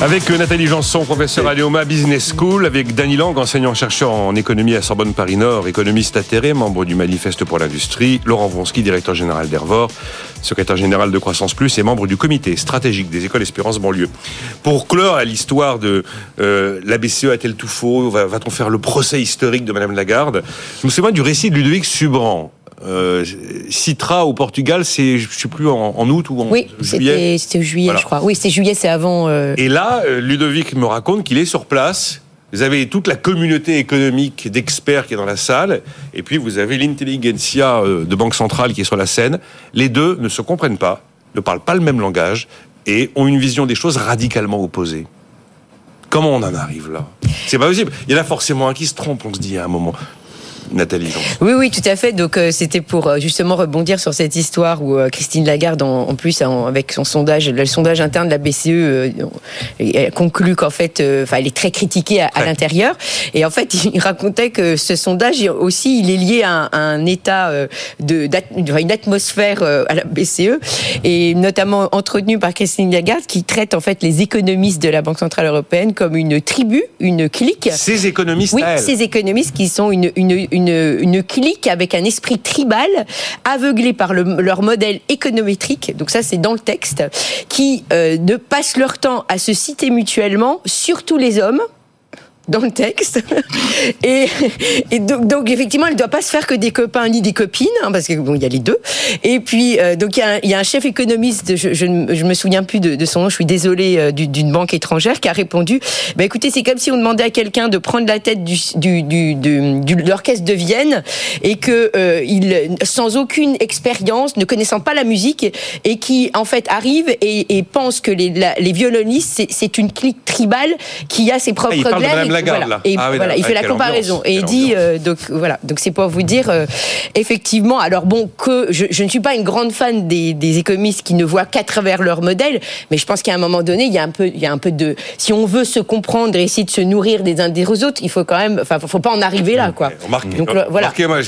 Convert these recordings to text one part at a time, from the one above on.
Avec Nathalie Janson, professeur à l'EOMA Business School, avec Dany Lang, enseignant-chercheur en économie à Sorbonne Paris-Nord, économiste atterré, membre du Manifeste pour l'industrie, Laurent Vronsky, directeur général d'Hervor, secrétaire général de Croissance Plus et membre du comité stratégique des écoles Espérance banlieue. Pour clore à l'histoire de euh, la BCE a-t-elle tout faux? Va-t-on faire le procès historique de Madame Lagarde? Je me souviens du récit de Ludovic Subran, euh, Citra au Portugal, c'est je sais plus en, août ou en oui, juillet. C'était juillet, je crois. Oui, c'est juillet, c'est avant. Euh... Et là, euh, Ludovic me raconte qu'il est sur place. Vous avez toute la communauté économique d'experts qui est dans la salle, et puis vous avez l'intelligentsia de Banque Centrale qui est sur la scène. Les deux ne se comprennent pas, ne parlent pas le même langage, et ont une vision des choses radicalement opposée. Comment on en arrive là? C'est pas possible. Il y en a forcément un qui se trompe, on se dit à un moment. Nathalie Oui, oui, tout à fait. Donc euh, c'était pour euh, justement rebondir sur cette histoire où euh, Christine Lagarde, en, plus avec son sondage, le sondage interne de la BCE, elle conclut qu'en fait, enfin, elle est très critiquée à, l'intérieur. Et en fait, il racontait que ce sondage aussi, il est lié à un, état de, une atmosphère à la BCE et notamment entretenu par Christine Lagarde, qui traite en fait les économistes de la Banque centrale européenne comme une tribu, une clique. Ces économistes. Oui, ces économistes qui sont une, une une, clique avec un esprit tribal, aveuglé par leur modèle économétrique, donc ça c'est dans le texte, qui euh, ne passent leur temps à se citer mutuellement, surtout les hommes, dans le texte. Et, et donc, donc, effectivement, elle ne doit pas se faire que des copains ni des copines, hein, parce que bon, il y a les deux. Et puis, euh, donc il y, a un, il y, a un chef économiste, je, je, je me souviens plus de, de, son nom, je suis désolée, euh, d'une banque étrangère, qui a répondu bah, écoutez, c'est comme si on demandait à quelqu'un de prendre la tête du, du, du, du de l'orchestre de Vienne et que euh, il, sans aucune expérience, ne connaissant pas la musique, et qui en fait arrive et, et pense que les, les violonistes, c'est une clique tribale qui a ses propres ah, et ah voilà, il fait la comparaison et il dit euh, donc voilà donc c'est pour vous dire euh, effectivement alors bon que je, je, ne suis pas une grande fan des, des économistes qui ne voient qu'à travers leur modèle, mais je pense qu'à un moment donné il y a un peu il y a un peu de si on veut se comprendre et essayer de se nourrir des uns des autres, il faut quand même enfin faut pas en arriver là quoi. Remarquez, donc voilà. moi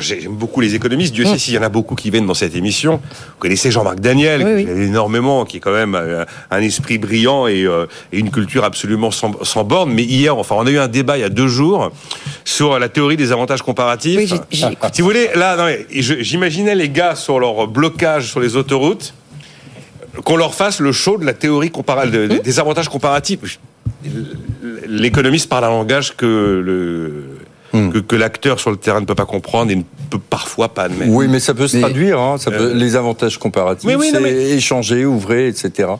j'aime beaucoup les économistes, Dieu sait mm. s'il y en a beaucoup qui viennent dans cette émission. Vous connaissez Jean-Marc Daniel, qui oui. énormément, qui est quand même euh, un esprit brillant et, et une culture absolument sans, sans borne. Mais hier, enfin on a eu un débat il y a deux jours sur la théorie des avantages comparatifs. si vous voulez, là, j'imaginais les gars sur leur blocage sur les autoroutes, qu'on leur fasse le show de la théorie hum. des avantages comparatifs. L'économiste parle un langage que le Hmm. que, l'acteur sur le terrain ne peut pas comprendre et ne peut parfois pas admettre. Oui, mais ça peut se traduire. Hein, ça peut, euh. les avantages comparatifs, c'est échanger, ouvrir, etc.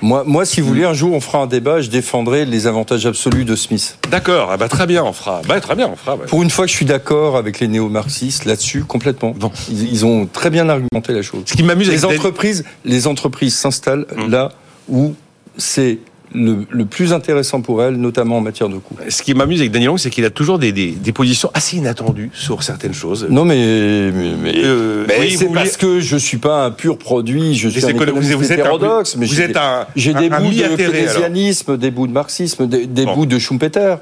Moi, moi, si vous voulez, un jour, on fera un débat. Je défendrai les avantages absolus de Smith. D'accord. Ah bah très bien, on fera. Bah très bien, on fera. Pour une fois, je suis d'accord avec les néo-marxistes là-dessus complètement. Ils, ont très bien argumenté la chose. Ce qui m'amuse, les entreprises, les entreprises s'installent hmm. là où c'est le, plus intéressant pour elle, notamment en matière de coûts. Ce qui m'amuse avec Daniel Long, c'est qu'il a toujours des, des, positions assez inattendues sur certaines choses. Non, mais, mais, euh, c'est parce que je suis pas un pur produit, je suis un économiste vous, hétérodoxe, mais j'ai des, bouts de keynésianisme, des bouts de marxisme, des, bouts de Schumpeter.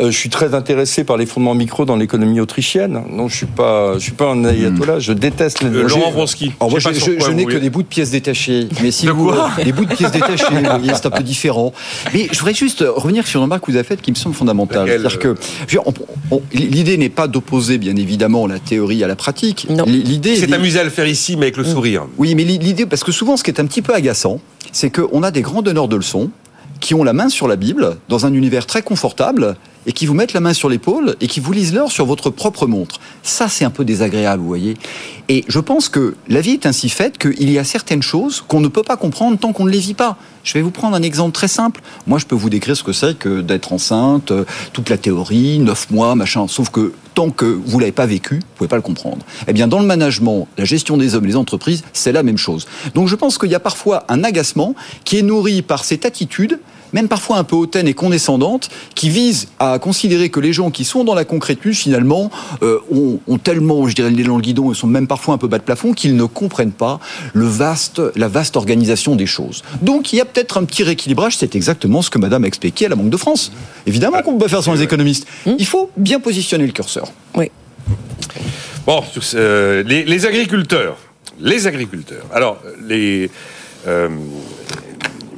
Euh, je suis très intéressé par les fondements micro dans l'économie autrichienne. Non, je suis pas, je suis pas un ayatollah. Je déteste les. Euh, Laurent Vronsky. je, je n'ai que des bouts de pièces détachées. Mais si vous, des bouts de pièces détachées, c'est un peu différent. Mais je voudrais juste revenir sur une remarque que vous avez faite qui me semble fondamentale. C'est-à-dire que l'idée n'est pas d'opposer, bien évidemment, la théorie à la pratique. L'idée. C'est amusé à le faire ici, mais avec le mm. sourire. Oui, mais l'idée, parce que souvent, ce qui est un petit peu agaçant, c'est qu'on a des grands donneurs de leçons qui ont la main sur la Bible dans un univers très confortable et qui vous mettent la main sur l'épaule et qui vous lisent l'heure sur votre propre montre. Ça, c'est un peu désagréable, vous voyez. Et je pense que la vie est ainsi faite qu'il y a certaines choses qu'on ne peut pas comprendre tant qu'on ne les vit pas. Je vais vous prendre un exemple très simple. Moi, je peux vous décrire ce que c'est que d'être enceinte, euh, toute la théorie, neuf mois, machin. Sauf que tant que vous l'avez pas vécu, vous pouvez pas le comprendre. Eh bien, dans le management, la gestion des hommes et les entreprises, c'est la même chose. Donc, je pense qu'il y a parfois un agacement qui est nourri par cette attitude même parfois un peu hautaine et condescendante, qui vise à considérer que les gens qui sont dans la concrétude, finalement, euh, ont, tellement, je dirais, les dans le guidon, et sont même parfois un peu bas de plafond, qu'ils ne comprennent pas le vaste, la vaste organisation des choses. Donc, il y a peut-être un petit rééquilibrage, c'est exactement ce que Madame a expliqué à la Banque de France. Évidemment qu'on peut pas faire sans les économistes. Il faut bien positionner le curseur. Oui. Bon, euh, les, agriculteurs. Les agriculteurs. Alors, les. Euh,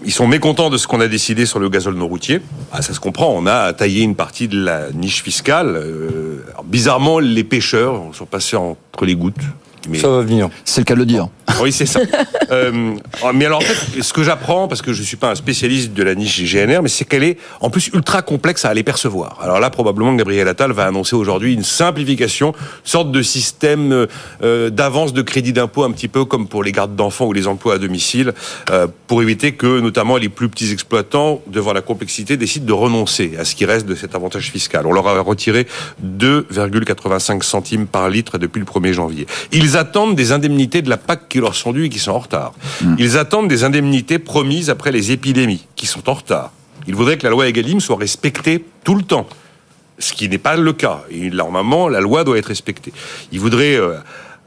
ils sont mécontents de ce qu'on a décidé sur le gazole non routier. Ah, ça se comprend. On a taillé une partie de la niche fiscale. Euh, bizarrement, les pêcheurs sont passés entre les gouttes. Mais... Ça va venir. C'est le cas de le dire. Oui, c'est ça. euh, mais alors, en fait, ce que j'apprends, parce que je suis pas un spécialiste de la niche GNR, mais c'est qu'elle est en plus ultra complexe à aller percevoir. Alors là, probablement, Gabriel Attal va annoncer aujourd'hui une simplification, sorte de système euh, d'avance de crédit d'impôt, un petit peu comme pour les gardes d'enfants ou les emplois à domicile, euh, pour éviter que, notamment, les plus petits exploitants, devant la complexité, décident de renoncer à ce qui reste de cet avantage fiscal. On leur a retiré 2,85 centimes par litre depuis le 1er janvier. Ils attendent des indemnités de la PAC qui leur sont dus et qui sont en retard. Hmm. Ils attendent des indemnités promises après les épidémies, qui sont en retard. Ils voudraient que la loi Egalim soit respectée tout le temps, ce qui n'est pas le cas. Et normalement, la loi doit être respectée. Ils voudraient euh,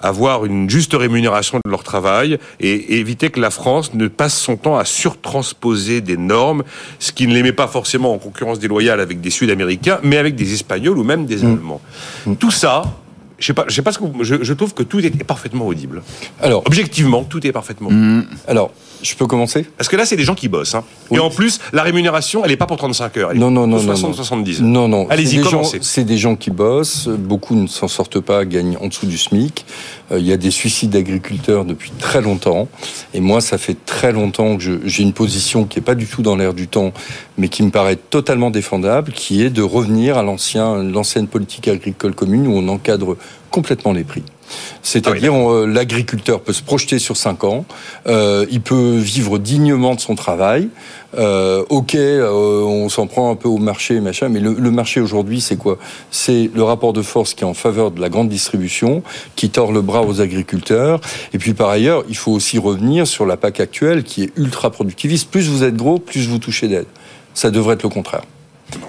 avoir une juste rémunération de leur travail et éviter que la France ne passe son temps à surtransposer des normes, ce qui ne les met pas forcément en concurrence déloyale avec des Sud-Américains, mais avec des Espagnols ou même des hmm. Allemands. Hmm. Tout ça, je sais pas, je sais pas ce que je, trouve que tout est parfaitement audible. Alors, objectivement, tout est parfaitement. Mmh. Alors, je peux commencer? Parce que là, c'est des gens qui bossent. Hein. Et en plus, la rémunération, elle n'est pas pour 35 heures. Elle non, non, non, 60, non, 70. Non, non. Allez-y, commencez. C'est des gens qui bossent. Beaucoup ne s'en sortent pas, gagnent en dessous du SMIC. Euh, il y a des suicides d'agriculteurs depuis très longtemps. Et moi, ça fait très longtemps que j'ai une position qui n'est pas du tout dans l'air du temps, mais qui me paraît totalement défendable, qui est de revenir à l'ancienne politique agricole commune où on encadre complètement les prix. C'est-à-dire, ah euh, l'agriculteur peut se projeter sur 5 ans, euh, il peut vivre dignement de son travail. Euh, ok, on s'en prend un peu au marché, machin, mais le, marché aujourd'hui, c'est quoi? C'est le rapport de force qui est en faveur de la grande distribution, qui tord le bras aux agriculteurs. Et puis par ailleurs, il faut aussi revenir sur la PAC actuelle, qui est ultra productiviste. Plus vous êtes gros, plus vous touchez d'aide. Ça devrait être le contraire.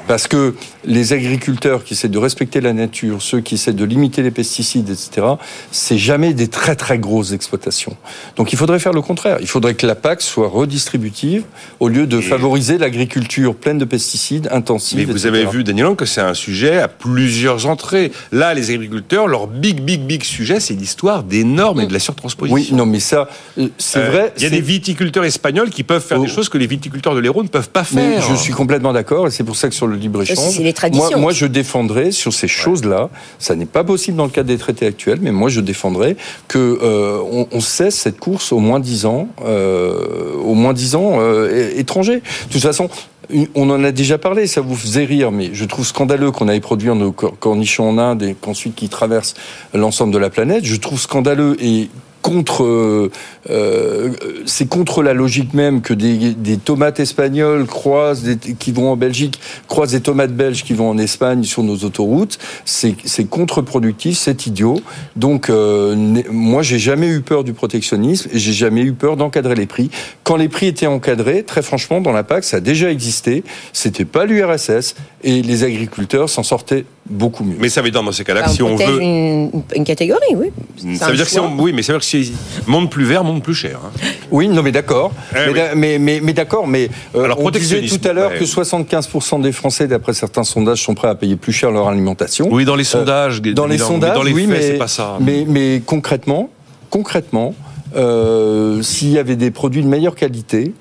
Parce que les agriculteurs qui essaient de respecter la nature, ceux qui essaient de limiter les pesticides, etc., c'est jamais des très très grosses exploitations. Donc il faudrait faire le contraire. Il faudrait que la PAC soit redistributive au lieu de favoriser l'agriculture pleine de pesticides, intensive. Mais vous avez vu, Daniel, que c'est un sujet à plusieurs entrées. Là, les agriculteurs, leur big, big, big sujet, c'est l'histoire des normes et de la surtransposition. Oui, non, mais ça, euh, c'est euh, vrai. Il y a des viticulteurs espagnols qui peuvent faire des oh. choses que les viticulteurs de l'Hérault ne peuvent pas faire. je suis complètement d'accord, et c'est pour ça que sur le libre-échange. Moi, moi, je défendrai sur ces choses-là, ça n'est pas possible dans le cadre des traités actuels, mais moi, je défendrai que euh, on, cesse cette course au moins 10 ans, euh, au moins 10 ans euh, étrangers. De toute façon, on en a déjà parlé, ça vous faisait rire, mais je trouve scandaleux qu'on aille produire nos cornichons en Inde et qu'ensuite qu'ils traversent l'ensemble de la planète. Je trouve scandaleux et contre, euh, euh, c'est contre la logique même que des, tomates espagnoles croisent, qui vont en Belgique, croisent des tomates belges qui vont en Espagne sur nos autoroutes. C'est contre-productif, c'est idiot. Donc, euh, moi, j'ai jamais eu peur du protectionnisme et j'ai jamais eu peur d'encadrer les prix. Quand les prix étaient encadrés, très franchement, dans la PAC, ça a déjà existé. C'était pas l'URSS et les agriculteurs s'en sortaient beaucoup mieux. Mais ça veut dire dans ces cas-là, bah, si on veut une, catégorie, oui. Ça veut dire que si on, oui, mais ça veut dire que si monde plus vert, monde plus cher. Hein. Oui, non, mais d'accord. Eh mais, mais, mais, d'accord, mais euh, Alors, on disait tout à l'heure que 75% des Français, d'après certains sondages, sont prêts à payer plus cher leur alimentation. Oui, dans les euh, sondages. dans les sondages, dans les oui, faits, mais, pas ça. Mais, mais concrètement, concrètement, euh, s'il y avait des produits de meilleure qualité,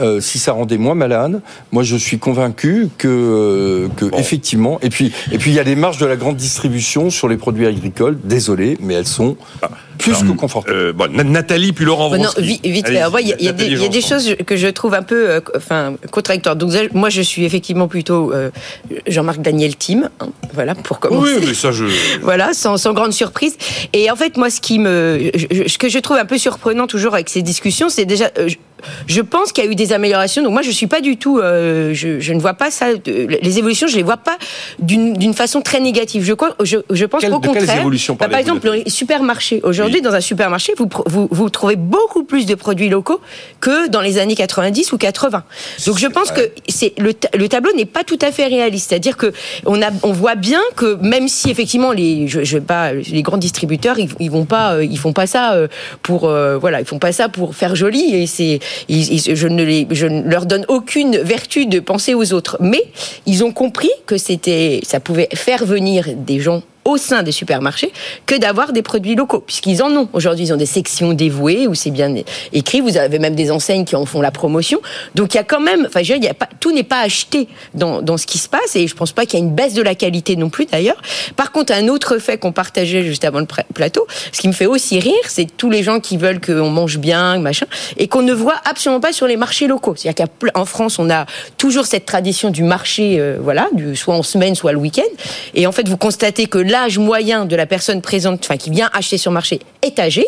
euh, si ça rendait moins malade, moi je suis convaincu que, euh, effectivement. Et puis et puis il y a des marges de la grande distribution sur les produits agricoles. Désolé, mais elles sont ah, plus que confortables. Euh, bon, Nathalie puis Laurent. non, vite, il y, y, a des choses que je trouve un peu, enfin, contradictoires. Donc moi je suis effectivement plutôt Jean-Marc Daniel Tim, hein, voilà pour commencer. Oui, mais ça je. voilà, sans, sans, grande surprise. Et en fait, moi, ce qui me, ce que je trouve un peu surprenant toujours avec ces discussions, c'est déjà, je pense qu'il y a eu des améliorations. Donc moi, je suis pas du tout, euh, je, je, ne vois pas ça. Les évolutions, je les vois pas d'une façon très négative. Je, je, je pense qu'au contraire. Bah, par exemple, le supermarché. Aujourd'hui, dans un supermarché, vous, vous, vous trouvez beaucoup plus de produits locaux que dans les années 90 ou 80. Donc je pense que c'est le, le tableau n'est pas tout à fait réaliste. C'est-à-dire que on a, on voit bien que même si effectivement les, je, je pas, les grands distributeurs, ils, ils vont pas, euh, ils font pas ça euh, pour, voilà, ils font pas ça pour faire joli et c'est je, ne je ne leur donne aucune vertu de penser aux autres. Mais ils ont compris que c'était, ça pouvait faire venir des gens au sein des supermarchés que d'avoir des produits locaux, puisqu'ils en ont. Aujourd'hui, ils ont des sections dévouées où c'est bien écrit. Vous avez même des enseignes qui en font la promotion. Donc il y a quand même, enfin, je a pas, tout n'est pas acheté dans, dans ce qui se passe, et je pense pas qu'il y a une baisse de la qualité non plus d'ailleurs. Par contre, un autre fait qu'on partageait juste avant le plateau, ce qui me fait aussi rire, c'est tous les gens qui veulent qu'on mange bien, machin, et qu'on ne voit absolument pas sur les marchés locaux. C'est-à-dire qu'en France, on a toujours cette tradition du marché, euh, voilà, du, soit en semaine, soit le week-end. Et en fait, vous constatez que moyen de la personne présente, enfin, qui vient acheter sur marché, est âgé.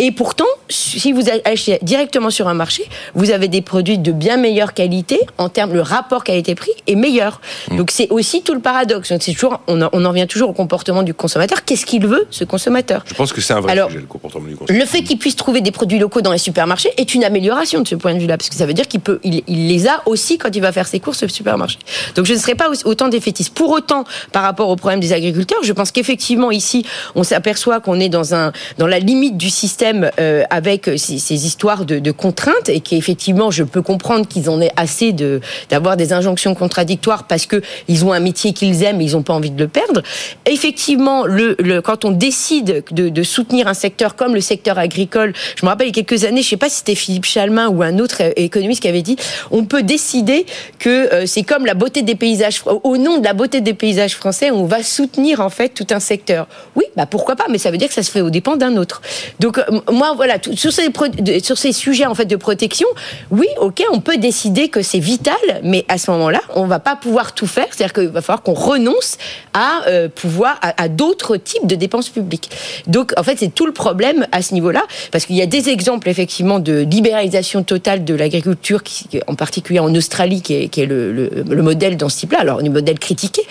Et pourtant, si vous achetez directement sur un marché, vous avez des produits de bien meilleure qualité en termes le rapport qualité-prix est meilleur. Mm. Donc c'est aussi tout le paradoxe. C'est toujours, on, en revient toujours au comportement du consommateur. Qu'est-ce qu'il veut, ce consommateur? Je pense que c'est un vrai sujet, le comportement du consommateur. Le fait qu'il puisse trouver des produits locaux dans les supermarchés est une amélioration de ce point de vue-là, parce que ça veut dire qu'il peut, il, les a aussi quand il va faire ses courses au supermarché. Donc je ne serais pas autant défaitiste. Pour autant, par rapport au problème des agriculteurs, je pense qu'effectivement ici, on s'aperçoit qu'on est dans un dans la limite du système euh, avec ces, histoires de, contraintes et qu'effectivement, je peux comprendre qu'ils en aient assez de d'avoir des injonctions contradictoires parce que ils ont un métier qu'ils aiment et ils n'ont pas envie de le perdre. Effectivement, le, quand on décide de, soutenir un secteur comme le secteur agricole, je me rappelle il y a quelques années, je ne sais pas si c'était Philippe Chalmin ou un autre économiste qui avait dit, on peut décider que euh, c'est comme la beauté des paysages, au nom de la beauté des paysages français, on va soutenir en fait tout un secteur. Oui, bah pourquoi pas, mais ça veut dire que ça se fait au dépend autre. Donc euh, moi, voilà, sur ces, sujets en fait de protection, oui, ok, on peut décider que c'est vital, mais à ce moment-là, on va pas pouvoir tout faire. C'est-à-dire qu'il va falloir qu'on renonce à euh, pouvoir à, d'autres types de dépenses publiques. Donc, en fait, c'est tout le problème à ce niveau-là, parce qu'il y a des exemples effectivement de libéralisation totale de l'agriculture, en particulier en Australie, qui est, le, le, modèle dans ce type-là. Alors, un modèle critiqué,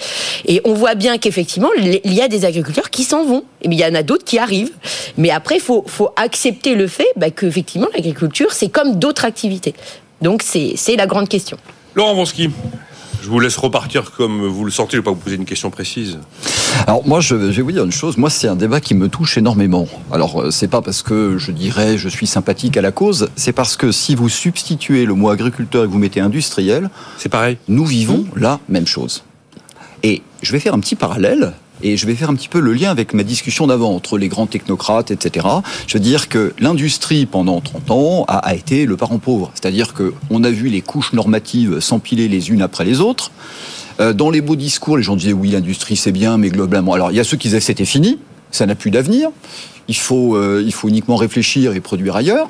et on voit bien qu'effectivement, il y a des agriculteurs qui s'en vont, et il y en a d'autres qui arrivent. Mais après, faut, faut accepter le fait bah, qu'effectivement, l'agriculture, c'est comme d'autres activités. Donc, c'est la grande question. Laurent Vonsky, je vous laisse repartir comme vous le sentez, je ne vais pas vous poser une question précise. Alors moi, je, vais vous dire une chose. Moi, c'est un débat qui me touche énormément. Alors, euh, c'est pas parce que je dirais je suis sympathique à la cause, c'est parce que si vous substituez le mot agriculteur et que vous mettez industriel, c'est pareil. Nous vivons la même chose. Et je vais faire un petit parallèle et je vais faire un petit peu le lien avec ma discussion d'avant entre les grands technocrates, etc. Je veux dire que l'industrie, pendant 30 ans, a, été le parent pauvre. C'est-à-dire qu'on a vu les couches normatives s'empiler les unes après les autres. Euh, dans les beaux discours, les gens disaient oui, l'industrie c'est bien, mais globalement. Alors il y a ceux qui disaient c'était fini, ça n'a plus d'avenir. Il euh, il faut uniquement réfléchir et produire ailleurs.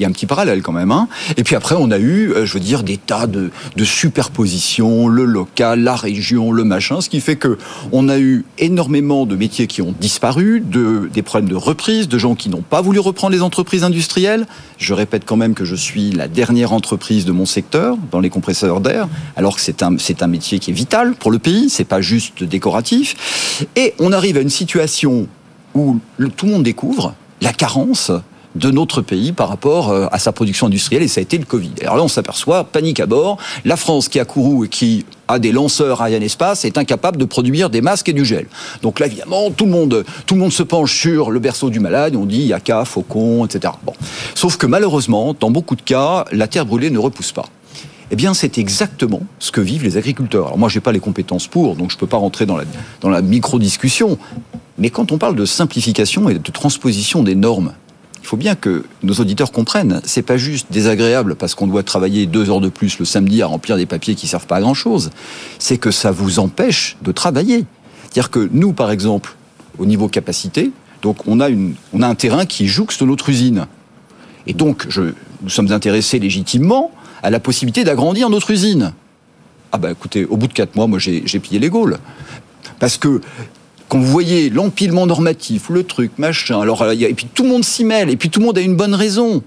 Il y a un petit parallèle quand même. Hein. Et puis après, on a eu, euh, je veux dire, des tas de, superpositions, le local, la région, le machin, ce qui fait que on a eu énormément de métiers qui ont disparu, de, des problèmes de reprise, de gens qui n'ont pas voulu reprendre les entreprises industrielles. Je répète quand même que je suis la dernière entreprise de mon secteur dans les compresseurs d'air, alors que c'est un, c'est un métier qui est vital pour le pays, c'est pas juste décoratif. Et on arrive à une situation où tout le monde découvre la carence de notre pays par rapport euh, à sa production industrielle et ça a été le Covid. Alors là, on s'aperçoit, panique à bord, la France qui a couru et qui a des lanceurs Espace est incapable de produire des masques et du gel. Donc là, évidemment, tout le monde, tout le monde se penche sur le berceau du malade, on dit yaka, faucon, etc. Bon. Sauf que malheureusement, dans beaucoup de cas, la terre brûlée ne repousse pas. Eh bien, c'est exactement ce que vivent les agriculteurs. Alors moi, j'ai pas les compétences pour, donc je peux pas rentrer dans la, dans la micro-discussion. Mais quand on parle de simplification et de transposition des normes, il faut bien que nos auditeurs comprennent. C'est pas juste désagréable parce qu'on doit travailler deux heures de plus le samedi à remplir des papiers qui servent pas à grand chose. C'est que ça vous empêche de travailler. C'est-à-dire que nous, par exemple, au niveau capacité, on a, un terrain qui jouxte notre usine. Et donc, nous sommes intéressés légitimement à la possibilité d'agrandir notre usine. Ah ben écoutez, au bout de quatre mois, moi j'ai pillé les Gaules. Parce que quand vous voyez l'empilement normatif, le truc, machin, alors et puis tout le monde s'y mêle, et puis tout le monde a une bonne raison.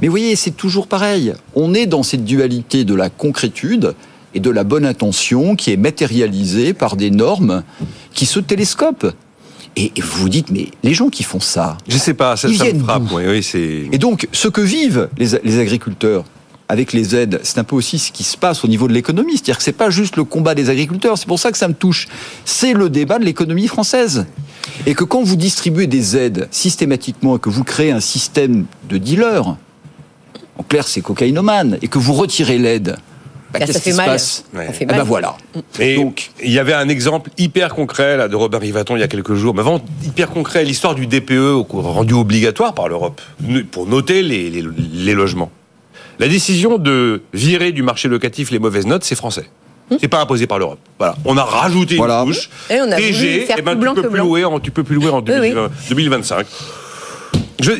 Mais vous voyez, c'est toujours pareil. On est dans cette dualité de la concrétude et de la bonne intention qui est matérialisée par des normes qui se télescopent. Et vous vous dites, mais les gens qui font ça, je sais pas, ça, ça me frappe. Oui, oui, et donc, ce que vivent les, les agriculteurs, avec les aides, c'est un peu aussi ce qui se passe au niveau de l'économie. C'est-à-dire que c'est pas juste le combat des agriculteurs, c'est pour ça que ça me touche. C'est le débat de l'économie française. Et que quand vous distribuez des aides systématiquement et que vous créez un système de dealers, en clair c'est cocaïnomane, et que vous retirez l'aide, bah, ça, fait mal. ça fait mal. ben voilà. Et Donc, il y avait un exemple hyper concret là de Robert Rivaton il y a quelques jours, mais vraiment hyper concret, l'histoire du DPE rendu obligatoire par l'Europe pour noter les, les, logements. La décision de virer du marché locatif les mauvaises notes, c'est français. Hmm. C'est pas imposé par l'Europe. Voilà. On a rajouté une couche. Et on a TG, et ben, tu, peux plus louer en, tu peux plus louer en 2025.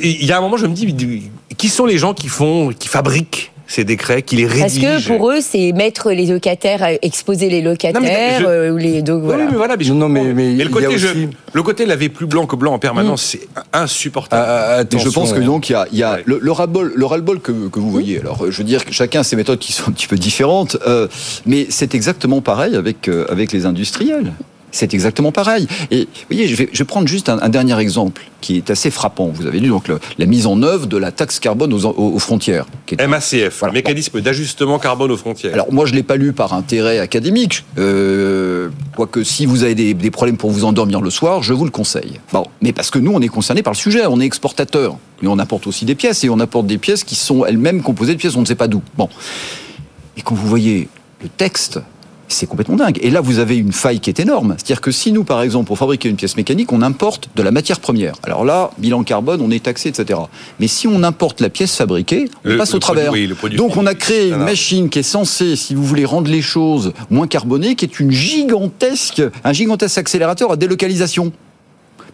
il y a un moment, je me dis, qui sont les gens qui font, qui fabriquent ces décrets, qui les rédigent. Parce que pour eux, c'est mettre les locataires, exposer les locataires, euh, ou les. Donc, voilà. Oui, mais voilà, mais, non, mais, mais, le côté, le côté laver plus blanc que blanc en permanence, mm. c'est insupportable. Ah, ah, je pense que donc il y a, y a le, le ras-le-bol, le ras -bol que, que, vous voyez. Alors, je veux dire que chacun a ses méthodes qui sont un petit peu différentes, euh, mais c'est exactement pareil avec euh, avec les industriels c'est exactement pareil. Et vous voyez, je vais, je vais prendre juste un, dernier exemple qui est assez frappant. Vous avez lu donc la mise en œuvre de la taxe carbone aux, aux, frontières. MACF, mécanisme d'ajustement carbone aux frontières. Alors moi, je l'ai pas lu par intérêt académique, euh, quoique si vous avez des, des, problèmes pour vous endormir le soir, je vous le conseille. Bon, mais parce que nous, on est concerné par le sujet, on est exportateur, mais on apporte aussi des pièces et on apporte des pièces qui sont elles-mêmes composées de pièces, on ne sait pas d'où. Bon, et quand vous voyez le texte c'est complètement dingue. Et là, vous avez une faille qui est énorme. C'est-à-dire que si nous, par exemple, pour fabriquer une pièce mécanique, on importe de la matière première. Alors là, bilan carbone, on est taxé, etc. Mais si on importe la pièce fabriquée, on passe au travers. Donc on a créé une machine qui est censée, si vous voulez, rendre les choses moins carbonées, qui est une gigantesque, un gigantesque accélérateur à délocalisation.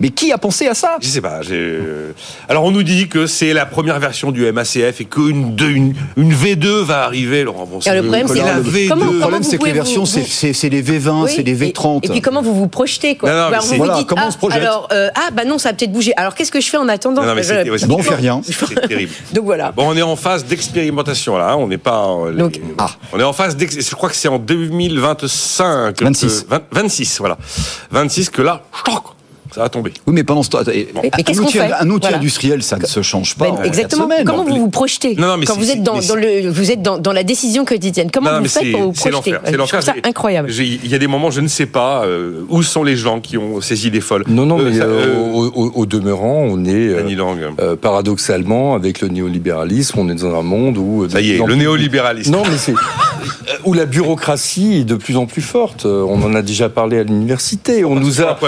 Mais qui a pensé à ça? Je sais pas. Euh, alors on nous dit que c'est la première version du MACF et qu'une une, une V2 va arriver, Laurent Bon, le problème, c'est la V2. le problème, c'est que les versions, c'est les V20, c'est les V30. Et, puis comment vous vous projetez quoi non, non, vous voilà, comment on se projette Alors euh, ah bah non, ça va peut-être bouger. Alors qu'est-ce que je fais en attendant non, mais Bon, on fait rien. C'est terrible. Donc voilà. Bon, on est en phase d'expérimentation là. Hein. On n'est pas. Donc, ah. On est en phase. Je crois que c'est en 2025. 26. 26, voilà. 26 que là, ça va tomber. Oui, mais pendant ce temps, un, outil, industriel, ça ne se change pas. Ben, exactement. comment vous vous projetez quand vous êtes dans, le, vous êtes dans, la décision quotidienne Comment vous faites pour vous projeter C'est l'enfer. C'est incroyable. Il y a des moments, je ne sais pas euh, où sont les gens qui ont ces idées folles. Non, non, euh, mais euh, au, demeurant, on est paradoxalement avec le néolibéralisme, on est dans un monde où ça y est, le néolibéralisme. Non, mais c'est où la bureaucratie est de plus en plus forte. On en a déjà parlé à l'université. On nous a,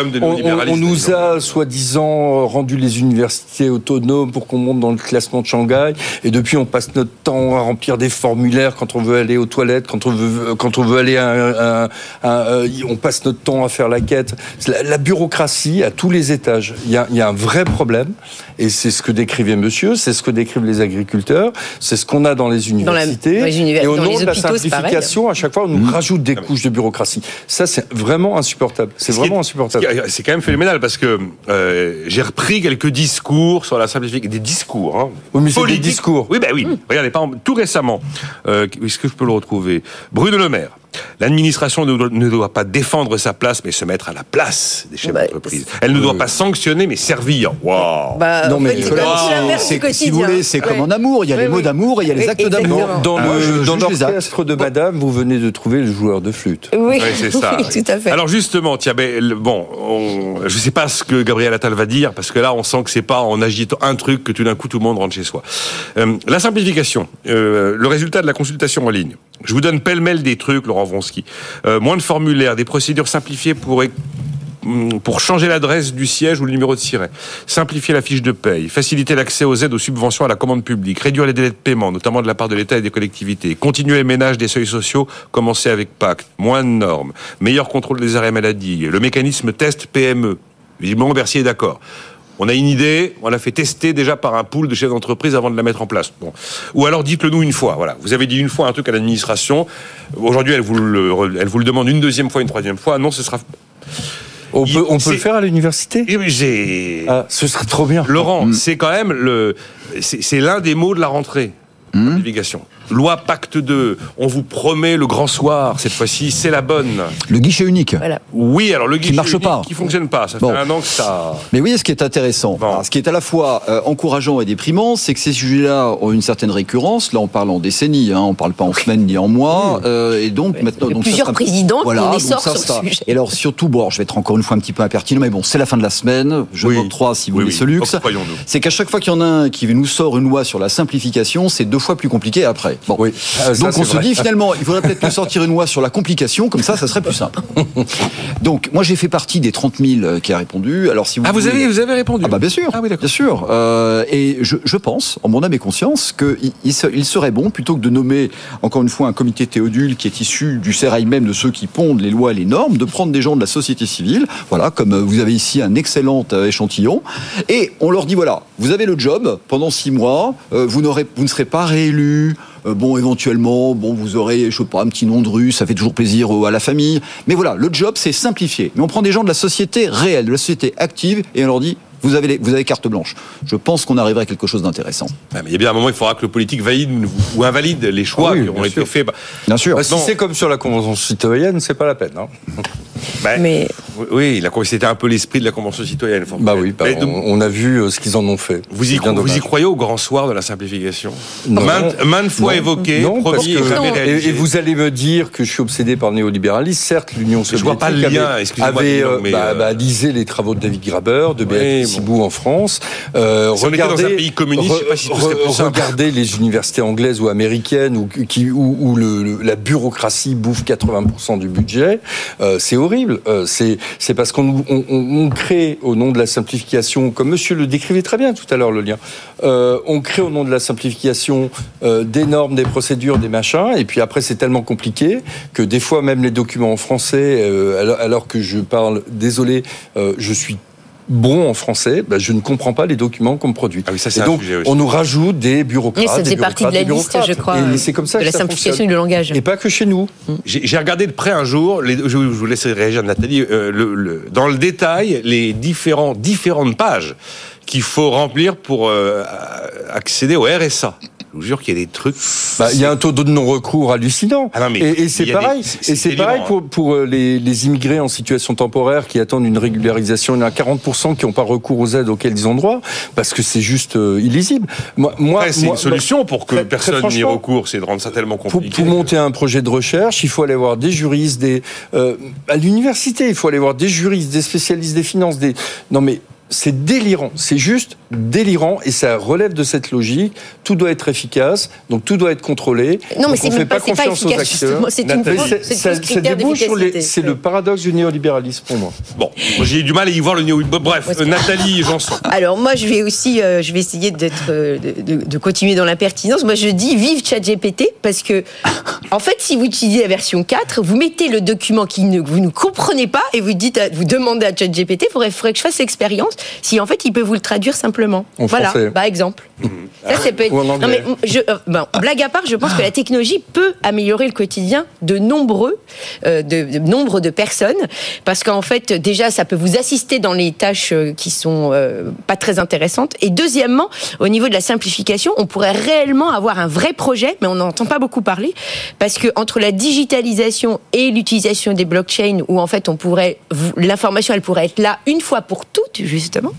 on nous nous a soi-disant rendu les universités autonomes pour qu'on monte dans le classement de Shanghai. Et depuis, on passe notre temps à remplir des formulaires quand on veut aller aux toilettes, quand on veut, quand on veut aller à, euh, on passe notre temps à faire la quête. La, bureaucratie à tous les étages. Il y, a, il y a un vrai problème. Et c'est ce que décrivait monsieur, c'est ce que décrivent les agriculteurs, c'est ce qu'on a dans les universités. et au nom de la simplification, à chaque fois, on nous mmh. rajoute des couches de bureaucratie. Ça, c'est vraiment insupportable. C'est vraiment insupportable. C'est quand même phénoménal parce que euh, j'ai repris quelques discours sur la simplification, des discours. Hein, oui, mais des discours. Oui, ben oui. Mmh. Regardez, par exemple, tout récemment, euh, est-ce que je peux le retrouver? Bruno Le Maire L'administration ne, doit pas défendre sa place, mais se mettre à la place des chefs bah, d'entreprise. Elle ne doit pas sanctionner, mais servir. Waouh bah, Non, mais si vous voulez, c'est comme en amour. Il y a les mots d'amour et il y a les actes d'amour. Dans, dans l'orchestre de Madame, vous venez de trouver le joueur de flûte. Oui, c'est ça. tout à fait. Alors justement, tiens, bon, je ne sais pas ce que Gabriel Attal va dire, parce que là, on sent que c'est pas en agitant un truc que tout d'un coup tout le monde rentre chez soi. Euh, la simplification, euh, le résultat de la consultation en ligne. Je vous donne pêle-mêle des trucs, Laurent Euh, moins de formulaires, des procédures simplifiées pour mm, pour changer l'adresse du siège ou le numéro de siret, simplifier la fiche de paye, faciliter l'accès aux aides aux subventions à la commande publique, réduire les délais de paiement, notamment de la part de l'État et des collectivités, continuer les ménages des seuils sociaux, commencer avec Pacte, moins de normes, meilleur contrôle des arrêts maladie, le mécanisme test PME. Vivement, Bercier est d'accord. On a une idée, on l'a fait tester déjà par un pool de chefs d'entreprise avant de la mettre en place. Bon. Ou alors dites-le nous une fois. Voilà, vous avez dit une fois un truc à l'administration. Aujourd'hui, elle vous le, elle vous le demande une deuxième fois, une troisième fois. Non, ce sera. On peut, on peut le faire à l'université? J'ai. Ah, ce serait trop bien. Laurent, mm. c'est quand même le, c'est l'un des mots de la rentrée. Mmh. Loi Pacte 2, on vous promet le grand soir, cette fois-ci, c'est la bonne. Le guichet unique. Oui, alors le guichet qui marche unique pas. qui fonctionne pas, ça fait un an que ça... Mais vous voyez ce qui est intéressant, ce qui est à la fois euh, encourageant et déprimant, c'est que ces sujets-là ont une certaine récurrence, là on parle en décennies, hein, on parle pas en semaines ni en mois, euh, et donc maintenant... Il y a plusieurs présidents voilà, qui sortent sur ce sujet. Et alors surtout, bon, je vais être encore une fois un petit peu impertinent, mais bon, c'est la fin de la semaine, je oui. trois si vous voulez ce luxe. C'est qu'à chaque fois qu'il y en a un qui nous sort une loi sur la simplification, c'est deux fois plus compliqué après. Bon. Oui. Ah, Donc on se dit finalement, il faudrait peut-être sortir une loi sur la complication, comme ça, ça serait plus simple. Donc moi j'ai fait partie des 30 000 qui a répondu. Alors si vous ah vous avez vous avez répondu Ah bah bien sûr, ah, oui, bien sûr. Euh, et je, je, pense, en mon âme et conscience, qu'il il serait bon plutôt que de nommer encore une fois un comité théodule qui est issu du sérail même de ceux qui pondent les lois et les normes, de prendre des gens de la société civile, voilà, comme vous avez ici un excellent euh, échantillon, et on leur dit voilà, vous avez le job pendant six mois, euh, vous, vous ne serez pas réélu, euh, bon, éventuellement, bon, vous aurez, je sais pas, un petit nom de rue, ça fait toujours plaisir à la famille. Mais voilà, le job, c'est simplifier. Mais on prend des gens de la société réelle, de la société active, et on leur dit, vous avez, vous avez carte blanche. Je pense qu'on arriverait à quelque chose d'intéressant. mais il y a bien un moment, il faudra que le politique valide ou invalide les choix ah qui ont été faits. Bien sûr. Bah, si c'est comme sur la Convention citoyenne, c'est pas la peine. Hein. Ben, mais... Oui, c'était un peu l'esprit de la Convention citoyenne. Bah oui, bah, on, a vu euh, ce qu'ils en ont fait. Vous y, vous y croyez au grand soir de la simplification? Non. Maintes, fois évoqué, non, parce que, et, vous allez me dire que je suis obsédé par le néolibéralisme. Certes, l'Union soviétique je vois pas le lien, avait, euh, mais bah, euh, lisé les travaux de David Graber, de Béatrice Sibou en France. Euh, regardez, dans un pays communiste, je sais pas si tout regardez les universités anglaises ou américaines où, qui, où, le, la bureaucratie bouffe 80% du budget. c'est horrible. C'est c'est parce qu'on crée au nom de la simplification, comme monsieur le décrivait très bien tout à l'heure, le lien, euh, on crée au nom de la simplification euh, des normes, des procédures, des machins, et puis après c'est tellement compliqué que des fois même les documents en français, euh, alors, alors, que je parle, désolé, je suis bon en français, ben, je ne comprends pas les documents qu'on me produit. Ah oui, ça, et donc, on nous rajoute des bureaucrates. ça faisait partie de la liste, je crois. Et c'est comme ça de la simplification du langage. Et pas que chez nous. Mm. J'ai regardé de près un jour, les, je vous laisserai réagir, Nathalie, euh, le, dans le détail, les différents, différentes pages qu'il faut remplir pour euh, accéder au RSA. Je vous jure qu'il y a des trucs. Bah, il y a un taux de non-recours hallucinant. Ah et, c'est pareil. et c'est pareil pour, pour euh, les, les, immigrés en situation temporaire qui attendent une régularisation. Il y en a 40% qui n'ont pas recours aux aides auxquelles ils ont droit parce que c'est juste euh, illisible. Moi, moi c'est une solution pour que personne n'y recours, c'est de rendre ça tellement compliqué. Pour, monter un projet de recherche, il faut aller voir des juristes, des euh, à l'université, il faut aller voir des juristes, des spécialistes des finances, des non mais c'est délirant, c'est juste délirant et ça relève de cette logique. Tout doit être efficace, donc tout doit être contrôlé. Non, mais c'est pas, pas confiance aux acteurs. C'est une C'est le paradoxe du néolibéralisme pour moi. Bon, j'ai du mal à y voir le néolibéralisme. Bref, Nathalie Janson. Alors moi, je vais aussi, euh, je vais essayer d'être, euh, de, continuer dans l'impertinence. Moi, je dis vive ChatGPT parce que, en fait, si vous utilisez la version 4, vous mettez le document qui ne, vous ne comprenez pas et vous dites, vous demandez à ChatGPT, il faudrait, faudrait que je fasse l'expérience si en fait il peut vous le traduire simplement. voilà, par exemple. Mmh. Ça, c'est peut non, mais je, euh, blague à part, je pense que la technologie peut améliorer le quotidien de nombreux, euh, de, nombre de personnes, parce qu'en fait, déjà, ça peut vous assister dans les tâches euh, qui sont pas très intéressantes. Et deuxièmement, au niveau de la simplification, on pourrait réellement avoir un vrai projet, mais on n'entend pas beaucoup parler, parce que entre la digitalisation et l'utilisation des blockchains, où en fait, on pourrait, l'information, elle pourrait être là une fois pour toutes, justement,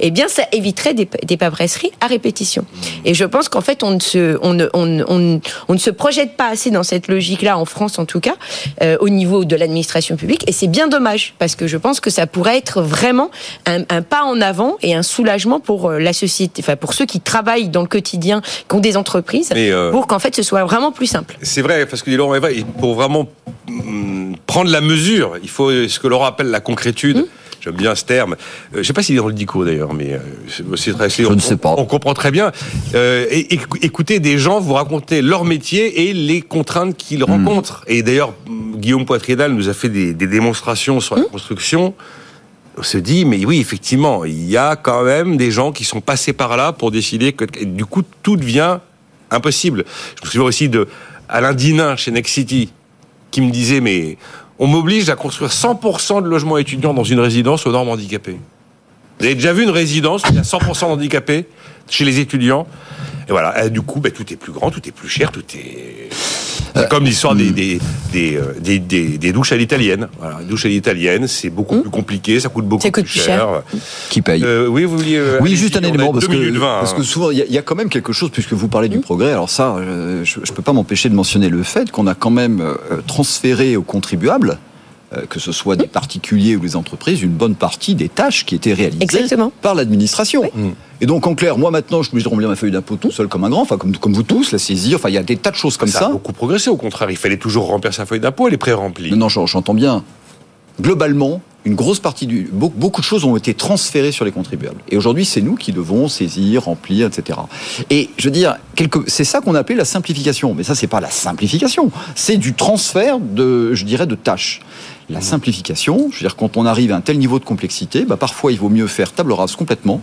eh bien, ça éviterait des, des paperasseries à répétition. Et je pense qu'en fait, on ne, se, on, ne, on, on, on ne se projette pas assez dans cette logique-là, en France en tout cas, euh, au niveau de l'administration publique. Et c'est bien dommage, parce que je pense que ça pourrait être vraiment un, un pas en avant et un soulagement pour euh, la société, enfin pour ceux qui travaillent dans le quotidien, qui ont des entreprises, euh, pour qu'en fait ce soit vraiment plus simple. C'est vrai, parce que Laurent est vrai, pour vraiment mm, prendre la mesure, il faut ce que Laurent appelle la concrétude. Mmh. J'aime bien ce terme. Euh, je ne sais pas s'il est dans le dico d'ailleurs, mais euh, c'est très. Je on, ne sais pas. On, comprend très bien. Euh, et, écoutez des gens vous raconter leur métier et les contraintes qu'ils hmm. rencontrent. Et d'ailleurs, Guillaume Poitriedal nous a fait des, démonstrations sur la hmm. construction on se dit, mais oui, effectivement, il y a quand même des gens qui sont passés par là pour décider que, du coup, tout devient impossible. Je me souviens aussi de Alain Dinin chez Next City, qui me disait, mais on m'oblige à construire 100% de logements étudiants dans une résidence aux normes handicapées. Vous avez déjà vu une résidence où il y a 100% d'handicapés chez les étudiants? Et voilà, du coup, ben, tout est plus grand, tout est plus cher, tout est... C'est comme l'histoire des, des, des, euh, des, des, douches à l'italienne. Voilà, les douches à l'italienne, c'est beaucoup hmm. plus compliqué, ça coûte beaucoup plus, cher. Qui paye euh, Oui, vous vouliez. Euh, oui, juste un élément, parce, que, parce que souvent, il y, a quand même quelque chose, puisque vous parlez du hmm. progrès. Alors, ça, je ne peux pas m'empêcher de mentionner le fait qu'on a quand même transféré aux contribuables que ce soit des particuliers ou des entreprises, une bonne partie des tâches qui étaient réalisées par l'administration. Et donc, en clair, moi maintenant, je me remplir ma feuille d'impôt tout seul comme un grand, enfin comme, comme vous tous, la saisir, enfin il y a des tas de choses comme ça. Ça a beaucoup progressé, au contraire, il fallait toujours remplir sa feuille d'impôt, elle est pré-remplie. Non, non, j'entends bien. Globalement, une grosse partie du beaucoup de choses ont été transférées sur les contribuables. Et aujourd'hui, c'est nous qui devons saisir, remplir, etc. Et je veux dire, c'est ça qu'on appelait la simplification. Mais ça, c'est pas la simplification, c'est du transfert de, je dirais, de tâches. La simplification, je veux dire, quand on arrive à un tel niveau de complexité, bah, parfois il vaut mieux faire table rase complètement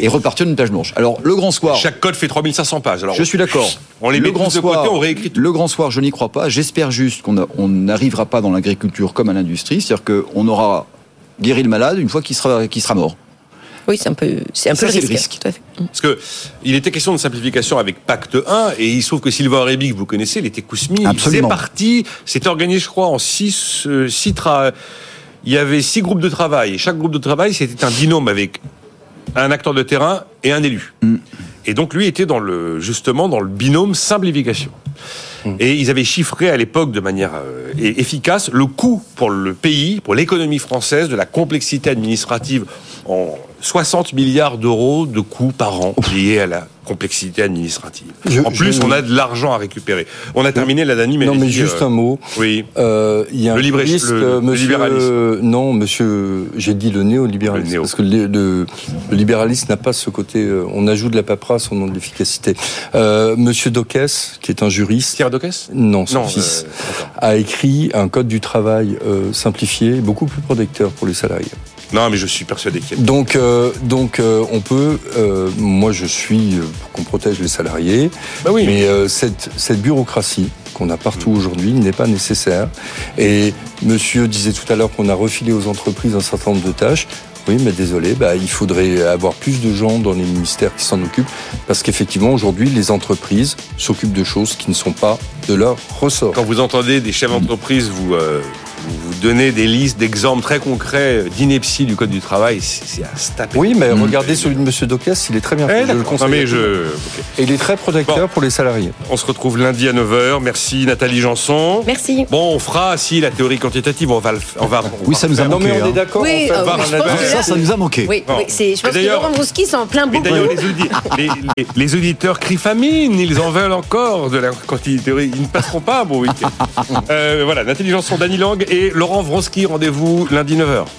et repartir d'une page blanche. Alors, le grand soir. Chaque code fait 3500 pages. Alors, je suis d'accord. On les le met grand de soir, côté, on réécrit Le grand soir, je n'y crois pas. J'espère juste qu'on n'arrivera pas dans l'agriculture comme à l'industrie. C'est-à-dire qu'on aura guéri le malade une fois qu'il sera, sera mort. Oui, c'est un peu, c'est un peu le risque. Parce que il était question de simplification avec Pacte 1, et il se trouve que Sylvain Rébic, vous connaissez, il était Kousmi. C'est parti, c'était organisé, je crois, en six, euh, six il y avait six groupes de travail. Et chaque groupe de travail, c'était un binôme avec un acteur de terrain et un élu. Mm. Et donc lui était dans le justement dans le binôme simplification. Mm. Et ils avaient chiffré à l'époque de manière euh, efficace le coût pour le pays, pour l'économie française, de la complexité administrative en 60 milliards d'euros de coûts par an liés à la complexité administrative. en plus, on a de l'argent à récupérer. On a terminé la dernière. Non, mais juste euh, un mot. Oui. Euh, il y a le, un le, libéralisme. non, monsieur, j'ai dit le néolibéralisme. Parce que le, libéralisme n'a pas ce côté. Euh, on ajoute de la paperasse au nom de l'efficacité. monsieur Dockès, qui est un juriste. Pierre Dockès Non, son fils, a écrit un code du travail simplifié, beaucoup plus protecteur pour les salariés. Non, mais je suis persuadé qu'il y a... Donc, donc on peut. moi, je suis pour qu'on protège les salariés. Bah oui. Mais euh, cette, cette bureaucratie qu'on a partout mm. aujourd'hui n'est pas nécessaire. Et monsieur disait tout à l'heure qu'on a refilé aux entreprises un certain nombre de tâches. Oui, mais désolé, bah, il faudrait avoir plus de gens dans les ministères qui s'en occupent, parce qu'effectivement, aujourd'hui, les entreprises s'occupent de choses qui ne sont pas de leur ressort. Quand vous entendez des chefs d'entreprise vous, euh, vous donnez des listes d'exemples très concrets d'ineptie du Code du travail, c'est à se taper. Oui, mais regardez celui de M. Docas, il est très bien fait. je le conseille. mais je... Et il est très protecteur pour les salariés. On se retrouve lundi à 9h. Merci Nathalie Janson. Merci. Bon, on fera, si, la théorie quantitative, on va le on va, Oui, ça nous a manqué. Non, mais on est d'accord. Oui, euh, ça, ça nous a manqué. Oui, oui je pense que Laurent Brouski s'en plein beaucoup. D'ailleurs, les, les, auditeurs crient famine, ils en veulent encore de la quantité théorie. Ils ne passeront pas un bon week-end. euh, voilà, Nathalie Janson, Dany Lang et Laurent Vronsky. Rendez-vous lundi 9h.